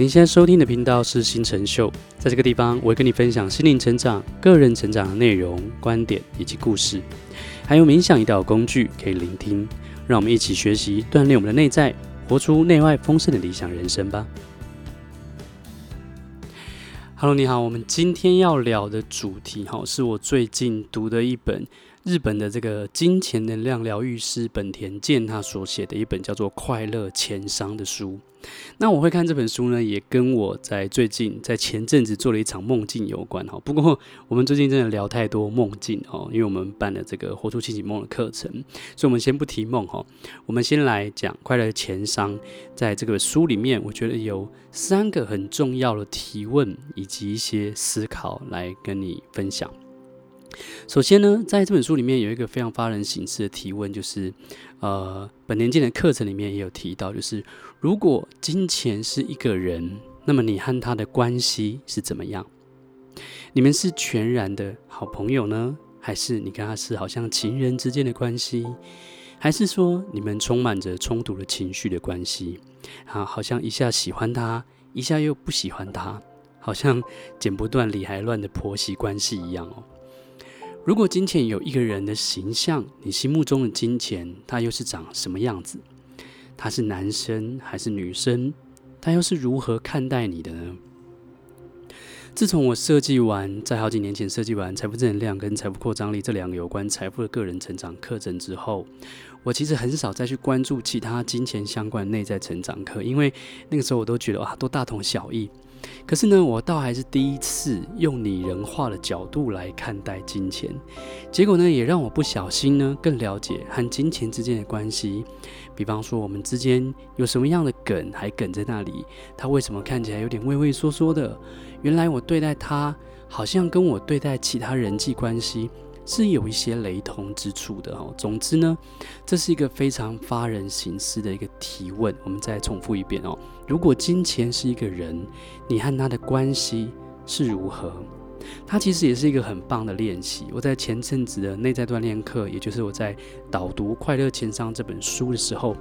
您现在收听的频道是新成秀，在这个地方，我会跟你分享心灵成长、个人成长的内容、观点以及故事，还有冥想一道工具可以聆听。让我们一起学习，锻炼我们的内在，活出内外丰盛的理想人生吧。Hello，你好，我们今天要聊的主题哈，是我最近读的一本。日本的这个金钱能量疗愈师本田健他所写的一本叫做《快乐钱商》的书。那我会看这本书呢，也跟我在最近在前阵子做了一场梦境有关哈。不过我们最近真的聊太多梦境哦，因为我们办了这个活出清醒梦的课程，所以我们先不提梦哈。我们先来讲《快乐钱商》在这个书里面，我觉得有三个很重要的提问以及一些思考来跟你分享。首先呢，在这本书里面有一个非常发人省思的提问，就是，呃，本田健的课程里面也有提到，就是如果金钱是一个人，那么你和他的关系是怎么样？你们是全然的好朋友呢，还是你跟他是好像情人之间的关系，还是说你们充满着冲突的情绪的关系？啊，好像一下喜欢他，一下又不喜欢他，好像剪不断理还乱的婆媳关系一样哦。如果金钱有一个人的形象，你心目中的金钱，他又是长什么样子？他是男生还是女生？他又是如何看待你的呢？自从我设计完，在好几年前设计完财富正能量跟财富扩张力这两个有关财富的个人成长课程之后，我其实很少再去关注其他金钱相关内在成长课，因为那个时候我都觉得哇，都大同小异。可是呢，我倒还是第一次用拟人化的角度来看待金钱，结果呢，也让我不小心呢更了解和金钱之间的关系。比方说，我们之间有什么样的梗还梗在那里？他为什么看起来有点畏畏缩缩的？原来我对待他，好像跟我对待其他人际关系。是有一些雷同之处的哦。总之呢，这是一个非常发人行思的一个提问。我们再重复一遍哦。如果金钱是一个人，你和他的关系是如何？它其实也是一个很棒的练习。我在前阵子的内在锻炼课，也就是我在导读《快乐情商》这本书的时候，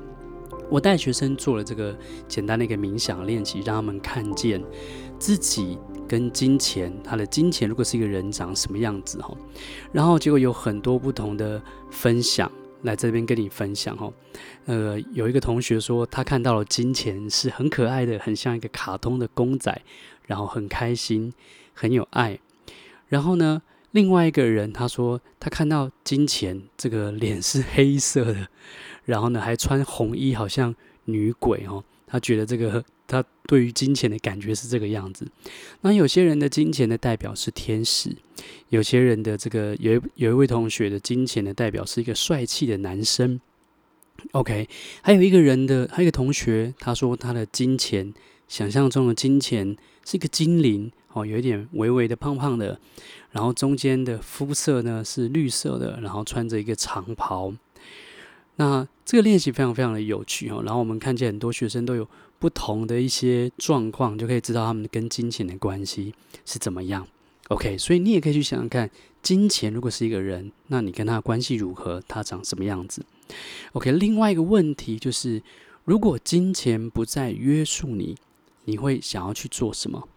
我带学生做了这个简单的一个冥想练习，让他们看见自己。跟金钱，他的金钱如果是一个人长什么样子哈，然后结果有很多不同的分享来这边跟你分享哈。呃，有一个同学说他看到了金钱是很可爱的，很像一个卡通的公仔，然后很开心，很有爱。然后呢，另外一个人他说他看到金钱这个脸是黑色的，然后呢还穿红衣，好像女鬼哦。他觉得这个。他对于金钱的感觉是这个样子。那有些人的金钱的代表是天使，有些人的这个有有一位同学的金钱的代表是一个帅气的男生。OK，还有一个人的，还有一个同学，他说他的金钱想象中的金钱是一个精灵，哦，有一点微微的胖胖的，然后中间的肤色呢是绿色的，然后穿着一个长袍。那这个练习非常非常的有趣哦。然后我们看见很多学生都有。不同的一些状况，就可以知道他们跟金钱的关系是怎么样。OK，所以你也可以去想想看，金钱如果是一个人，那你跟他的关系如何？他长什么样子？OK，另外一个问题就是，如果金钱不再约束你，你会想要去做什么？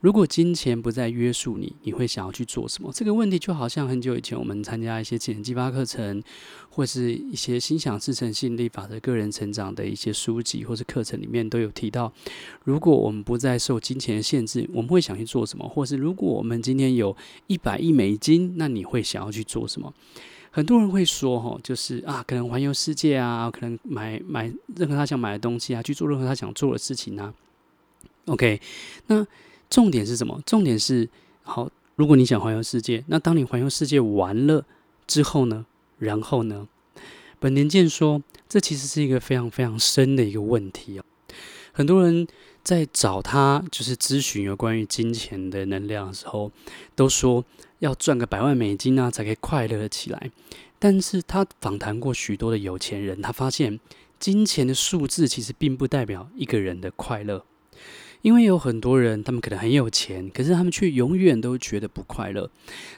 如果金钱不再约束你，你会想要去做什么？这个问题就好像很久以前我们参加一些潜能激发课程，或是一些心想事成吸引力法则个人成长的一些书籍或是课程里面都有提到，如果我们不再受金钱的限制，我们会想去做什么？或是如果我们今天有一百亿美金，那你会想要去做什么？很多人会说，哈，就是啊，可能环游世界啊，可能买买任何他想买的东西啊，去做任何他想做的事情啊。OK，那。重点是什么？重点是好。如果你想环游世界，那当你环游世界完了之后呢？然后呢？本田健说，这其实是一个非常非常深的一个问题哦。很多人在找他，就是咨询有关于金钱的能量的时候，都说要赚个百万美金啊，才可以快乐起来。但是他访谈过许多的有钱人，他发现金钱的数字其实并不代表一个人的快乐。因为有很多人，他们可能很有钱，可是他们却永远都觉得不快乐。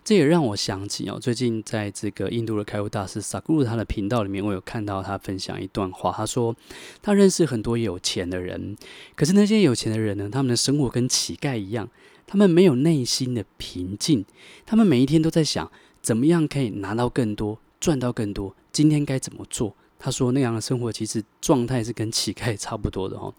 这也让我想起哦，最近在这个印度的开悟大师萨古鲁他的频道里面，我有看到他分享一段话。他说，他认识很多有钱的人，可是那些有钱的人呢，他们的生活跟乞丐一样，他们没有内心的平静，他们每一天都在想，怎么样可以拿到更多，赚到更多，今天该怎么做。他说那样的生活其实状态是跟乞丐差不多的哦，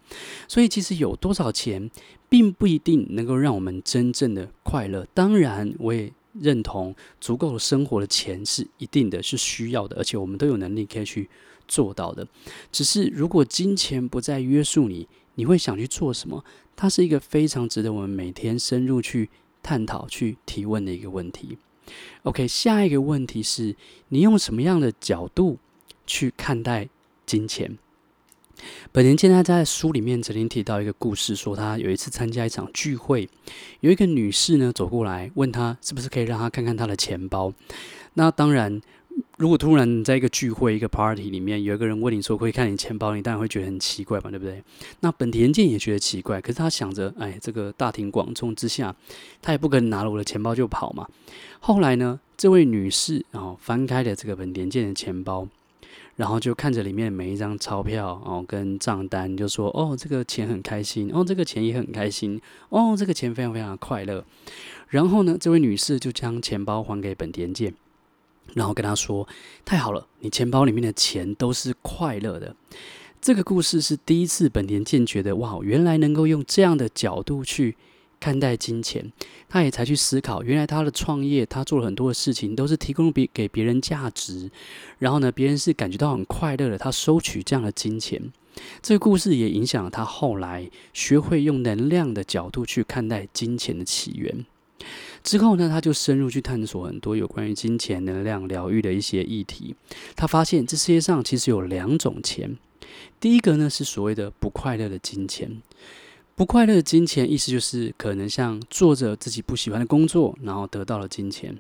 所以其实有多少钱并不一定能够让我们真正的快乐。当然，我也认同足够的生活的钱是一定的，是需要的，而且我们都有能力可以去做到的。只是如果金钱不再约束你，你会想去做什么？它是一个非常值得我们每天深入去探讨、去提问的一个问题。OK，下一个问题是你用什么样的角度去看待金钱。本田健他在书里面曾经提到一个故事，说他有一次参加一场聚会，有一个女士呢走过来问他，是不是可以让他看看他的钱包。那当然，如果突然在一个聚会、一个 party 里面有一个人问你说可以看你钱包，你当然会觉得很奇怪嘛，对不对？那本田健也觉得奇怪，可是他想着，哎，这个大庭广众之下，他也不可能拿了我的钱包就跑嘛。后来呢，这位女士然后翻开了这个本田健的钱包。然后就看着里面每一张钞票哦，跟账单，就说：“哦，这个钱很开心，哦，这个钱也很开心，哦，这个钱非常非常快乐。”然后呢，这位女士就将钱包还给本田健，然后跟他说：“太好了，你钱包里面的钱都是快乐的。”这个故事是第一次本田健觉得哇，原来能够用这样的角度去。看待金钱，他也才去思考，原来他的创业，他做了很多的事情，都是提供别给别人价值，然后呢，别人是感觉到很快乐的，他收取这样的金钱。这个故事也影响了他后来学会用能量的角度去看待金钱的起源。之后呢，他就深入去探索很多有关于金钱、能量、疗愈的一些议题。他发现这世界上其实有两种钱，第一个呢是所谓的不快乐的金钱。不快乐的金钱，意思就是可能像做着自己不喜欢的工作，然后得到了金钱，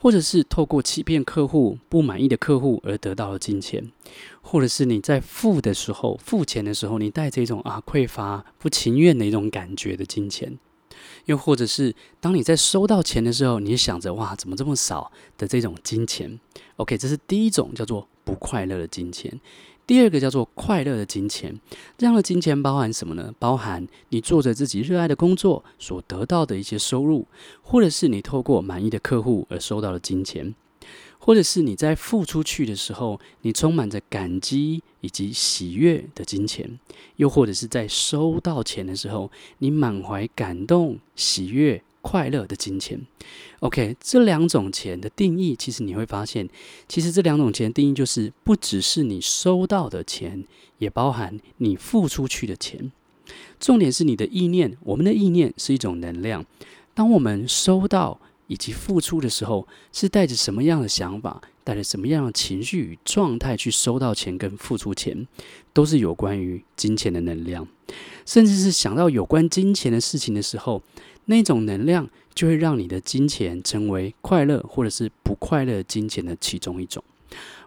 或者是透过欺骗客户、不满意的客户而得到了金钱，或者是你在付的时候、付钱的时候，你带着一种啊匮乏、不情愿的一种感觉的金钱，又或者是当你在收到钱的时候，你想着哇怎么这么少的这种金钱。OK，这是第一种叫做不快乐的金钱。第二个叫做快乐的金钱，这样的金钱包含什么呢？包含你做着自己热爱的工作所得到的一些收入，或者是你透过满意的客户而收到的金钱，或者是你在付出去的时候，你充满着感激以及喜悦的金钱，又或者是在收到钱的时候，你满怀感动、喜悦。快乐的金钱，OK，这两种钱的定义，其实你会发现，其实这两种钱定义就是，不只是你收到的钱，也包含你付出去的钱。重点是你的意念，我们的意念是一种能量。当我们收到以及付出的时候，是带着什么样的想法，带着什么样的情绪与状态去收到钱跟付出钱，都是有关于金钱的能量。甚至是想到有关金钱的事情的时候。那种能量就会让你的金钱成为快乐或者是不快乐金钱的其中一种。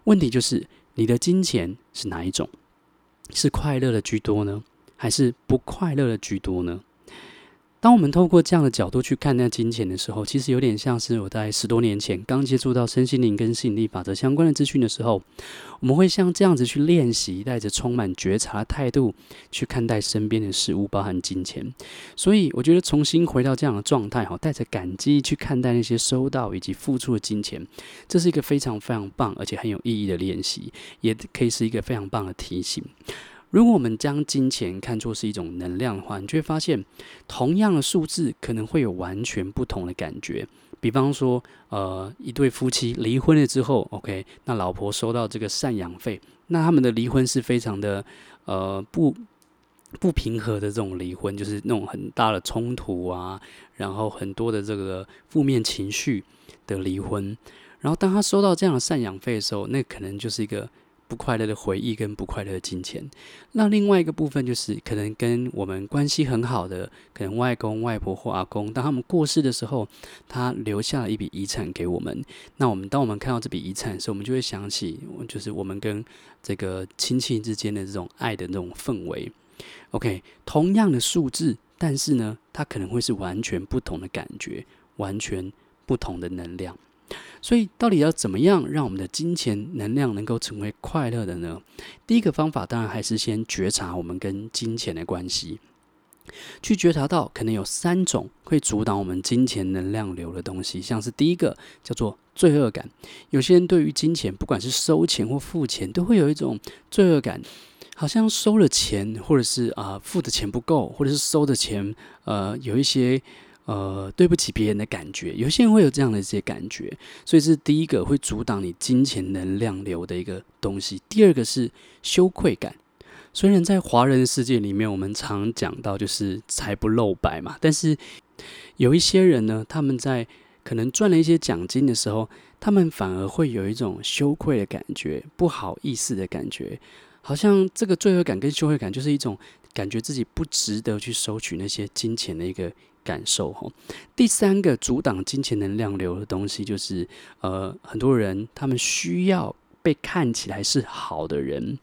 问题就是你的金钱是哪一种？是快乐的居多呢，还是不快乐的居多呢？当我们透过这样的角度去看那金钱的时候，其实有点像是我在十多年前刚接触到身心灵跟吸引力法则相关的资讯的时候，我们会像这样子去练习，带着充满觉察的态度去看待身边的事物，包含金钱。所以，我觉得重新回到这样的状态，哈，带着感激去看待那些收到以及付出的金钱，这是一个非常非常棒而且很有意义的练习，也可以是一个非常棒的提醒。如果我们将金钱看作是一种能量的话，你就会发现，同样的数字可能会有完全不同的感觉。比方说，呃，一对夫妻离婚了之后，OK，那老婆收到这个赡养费，那他们的离婚是非常的呃不不平和的这种离婚，就是那种很大的冲突啊，然后很多的这个负面情绪的离婚。然后当他收到这样的赡养费的时候，那可能就是一个。不快乐的回忆跟不快乐的金钱，那另外一个部分就是可能跟我们关系很好的，可能外公外婆或阿公，当他们过世的时候，他留下了一笔遗产给我们。那我们当我们看到这笔遗产的时候，我们就会想起，就是我们跟这个亲戚之间的这种爱的那种氛围。OK，同样的数字，但是呢，它可能会是完全不同的感觉，完全不同的能量。所以，到底要怎么样让我们的金钱能量能够成为快乐的呢？第一个方法当然还是先觉察我们跟金钱的关系，去觉察到可能有三种会阻挡我们金钱能量流的东西，像是第一个叫做罪恶感。有些人对于金钱，不管是收钱或付钱，都会有一种罪恶感，好像收了钱，或者是啊、付的钱不够，或者是收的钱呃有一些。呃，对不起别人的感觉，有些人会有这样的一些感觉，所以是第一个会阻挡你金钱能量流的一个东西。第二个是羞愧感，虽然在华人世界里面，我们常讲到就是财不露白嘛，但是有一些人呢，他们在可能赚了一些奖金的时候，他们反而会有一种羞愧的感觉，不好意思的感觉，好像这个罪恶感跟羞愧感就是一种感觉自己不值得去收取那些金钱的一个。感受哈，第三个阻挡金钱能量流的东西，就是呃，很多人他们需要被看起来是好的人。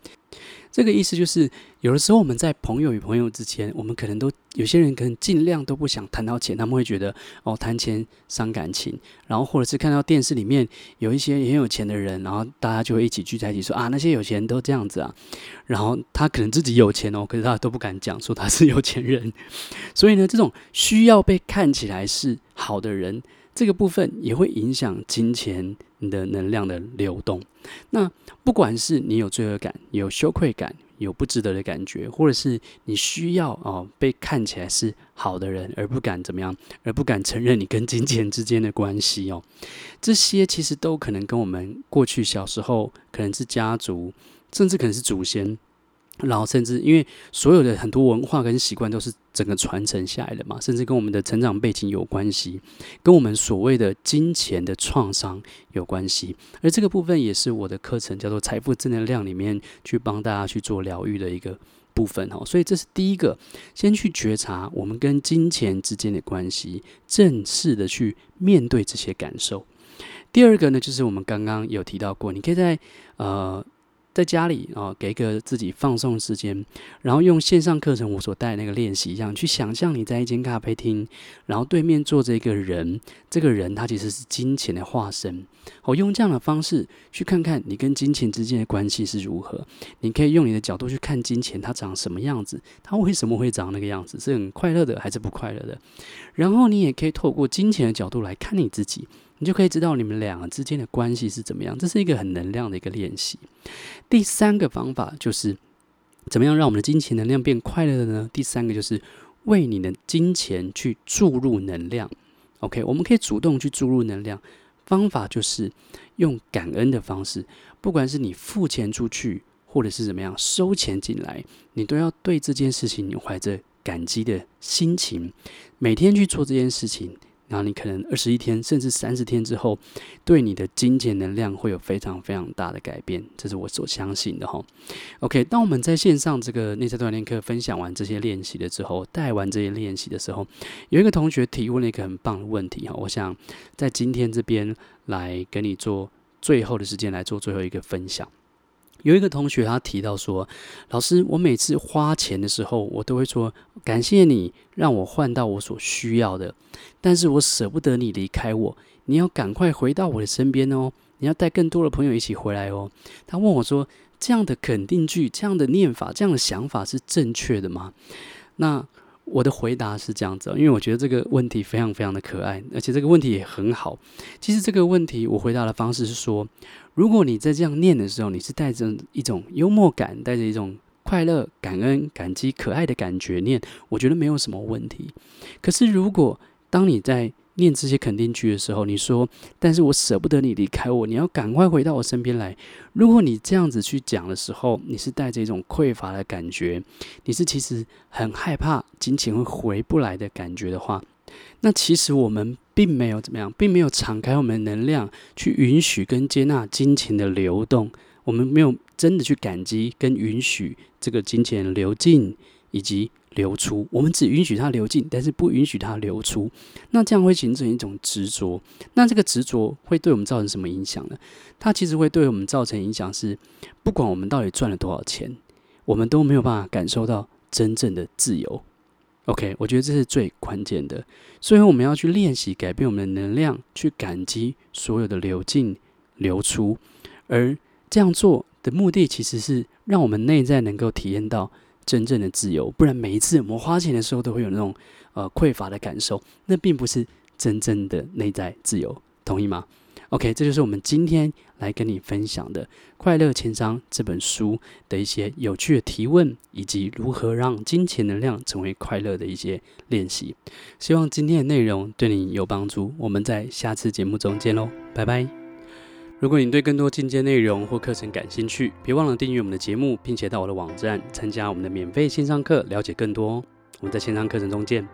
这个意思就是，有的时候我们在朋友与朋友之间，我们可能都有些人可能尽量都不想谈到钱，他们会觉得哦，谈钱伤感情。然后或者是看到电视里面有一些很有钱的人，然后大家就会一起聚在一起说啊，那些有钱人都这样子啊。然后他可能自己有钱哦，可是他都不敢讲说他是有钱人。所以呢，这种需要被看起来是好的人，这个部分也会影响金钱你的能量的流动。那不管是你有罪恶感、有羞愧感、有不值得的感觉，或者是你需要哦被看起来是好的人，而不敢怎么样，而不敢承认你跟金钱之间的关系哦，这些其实都可能跟我们过去小时候可能是家族，甚至可能是祖先。然后，甚至因为所有的很多文化跟习惯都是整个传承下来的嘛，甚至跟我们的成长背景有关系，跟我们所谓的金钱的创伤有关系。而这个部分也是我的课程叫做《财富正能量》里面去帮大家去做疗愈的一个部分哈。所以这是第一个，先去觉察我们跟金钱之间的关系，正式的去面对这些感受。第二个呢，就是我们刚刚有提到过，你可以在呃。在家里啊，给一个自己放松的时间，然后用线上课程我所带的那个练习一样，去想象你在一间咖啡厅，然后对面坐着一个人，这个人他其实是金钱的化身。我用这样的方式去看看你跟金钱之间的关系是如何。你可以用你的角度去看金钱，它长什么样子，它为什么会长那个样子，是很快乐的还是不快乐的？然后你也可以透过金钱的角度来看你自己。你就可以知道你们两个之间的关系是怎么样，这是一个很能量的一个练习。第三个方法就是怎么样让我们的金钱能量变快乐的呢？第三个就是为你的金钱去注入能量。OK，我们可以主动去注入能量，方法就是用感恩的方式，不管是你付钱出去，或者是怎么样收钱进来，你都要对这件事情你怀着感激的心情，每天去做这件事情。然后你可能二十一天甚至三十天之后，对你的金钱能量会有非常非常大的改变，这是我所相信的哈。OK，当我们在线上这个内在锻炼课分享完这些练习了之后，带完这些练习的时候，有一个同学提问了一个很棒的问题哈，我想在今天这边来跟你做最后的时间来做最后一个分享。有一个同学他提到说：“老师，我每次花钱的时候，我都会说感谢你让我换到我所需要的，但是我舍不得你离开我，你要赶快回到我的身边哦，你要带更多的朋友一起回来哦。”他问我说：“这样的肯定句、这样的念法、这样的想法是正确的吗？”那我的回答是这样子，因为我觉得这个问题非常非常的可爱，而且这个问题也很好。其实这个问题我回答的方式是说，如果你在这样念的时候，你是带着一种幽默感，带着一种快乐、感恩、感激、可爱的感觉念，我觉得没有什么问题。可是如果当你在念这些肯定句的时候，你说：“但是我舍不得你离开我，你要赶快回到我身边来。”如果你这样子去讲的时候，你是带着一种匮乏的感觉，你是其实很害怕金钱会回不来的感觉的话，那其实我们并没有怎么样，并没有敞开我们的能量去允许跟接纳金钱的流动，我们没有真的去感激跟允许这个金钱流进以及。流出，我们只允许它流进，但是不允许它流出。那这样会形成一种执着。那这个执着会对我们造成什么影响呢？它其实会对我们造成影响是，不管我们到底赚了多少钱，我们都没有办法感受到真正的自由。OK，我觉得这是最关键的。所以我们要去练习改变我们的能量，去感激所有的流进流出。而这样做的目的，其实是让我们内在能够体验到真正的自由。不然每一次我们花钱的时候，都会有那种呃匮乏的感受，那并不是真正的内在自由。同意吗？OK，这就是我们今天来跟你分享的《快乐钱商》这本书的一些有趣的提问，以及如何让金钱能量成为快乐的一些练习。希望今天的内容对你有帮助。我们在下次节目中见喽，拜拜！如果你对更多进阶内容或课程感兴趣，别忘了订阅我们的节目，并且到我的网站参加我们的免费线上课，了解更多。我们在线上课程中见。